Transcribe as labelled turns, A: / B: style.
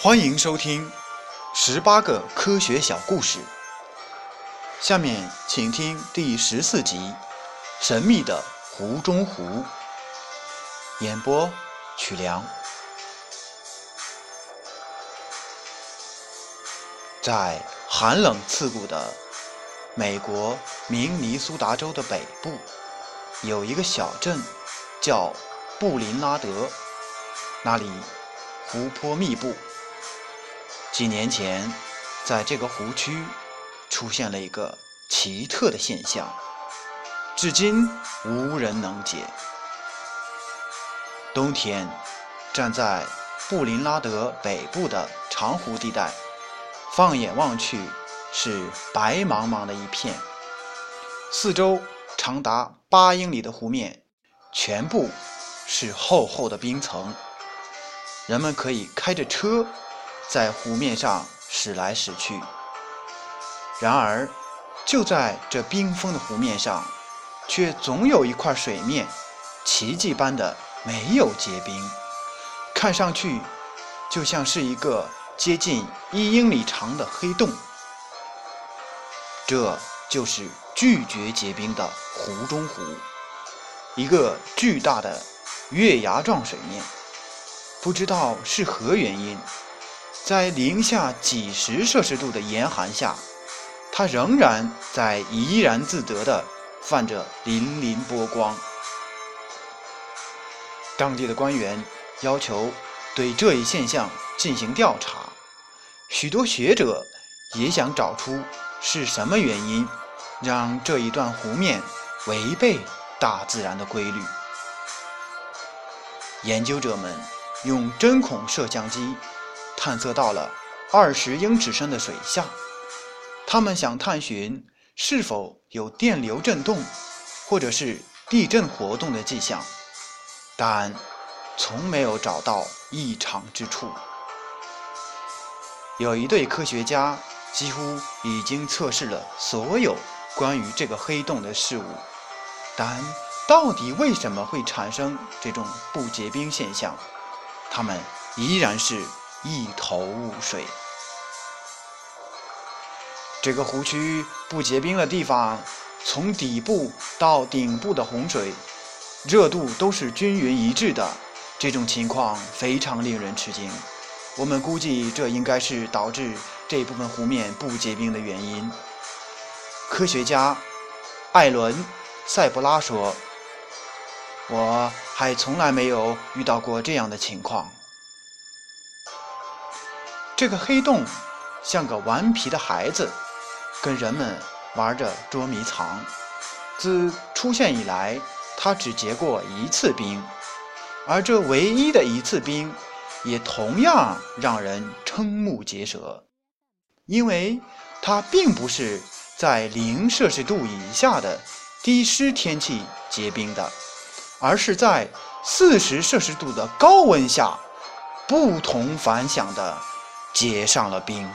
A: 欢迎收听十八个科学小故事。下面请听第十四集《神秘的湖中湖》。演播：曲良。在寒冷刺骨的美国明尼苏达州的北部，有一个小镇叫布林拉德，那里湖泊密布。几年前，在这个湖区出现了一个奇特的现象，至今无人能解。冬天，站在布林拉德北部的长湖地带，放眼望去是白茫茫的一片，四周长达八英里的湖面全部是厚厚的冰层，人们可以开着车。在湖面上驶来驶去，然而就在这冰封的湖面上，却总有一块水面奇迹般的没有结冰，看上去就像是一个接近一英里长的黑洞。这就是拒绝结冰的湖中湖，一个巨大的月牙状水面，不知道是何原因。在零下几十摄氏度的严寒下，它仍然在怡然自得地泛着粼粼波光。当地的官员要求对这一现象进行调查，许多学者也想找出是什么原因让这一段湖面违背大自然的规律。研究者们用针孔摄像机。探测到了二十英尺深的水下，他们想探寻是否有电流震动，或者是地震活动的迹象，但从没有找到异常之处。有一对科学家几乎已经测试了所有关于这个黑洞的事物，但到底为什么会产生这种不结冰现象，他们依然是。一头雾水。这个湖区不结冰的地方，从底部到顶部的洪水热度都是均匀一致的，这种情况非常令人吃惊。我们估计这应该是导致这部分湖面不结冰的原因。科学家艾伦·塞布拉说：“我还从来没有遇到过这样的情况。”这个黑洞像个顽皮的孩子，跟人们玩着捉迷藏。自出现以来，它只结过一次冰，而这唯一的一次冰，也同样让人瞠目结舌，因为它并不是在零摄氏度以下的低湿天气结冰的，而是在四十摄氏度的高温下，不同凡响的。结上了冰。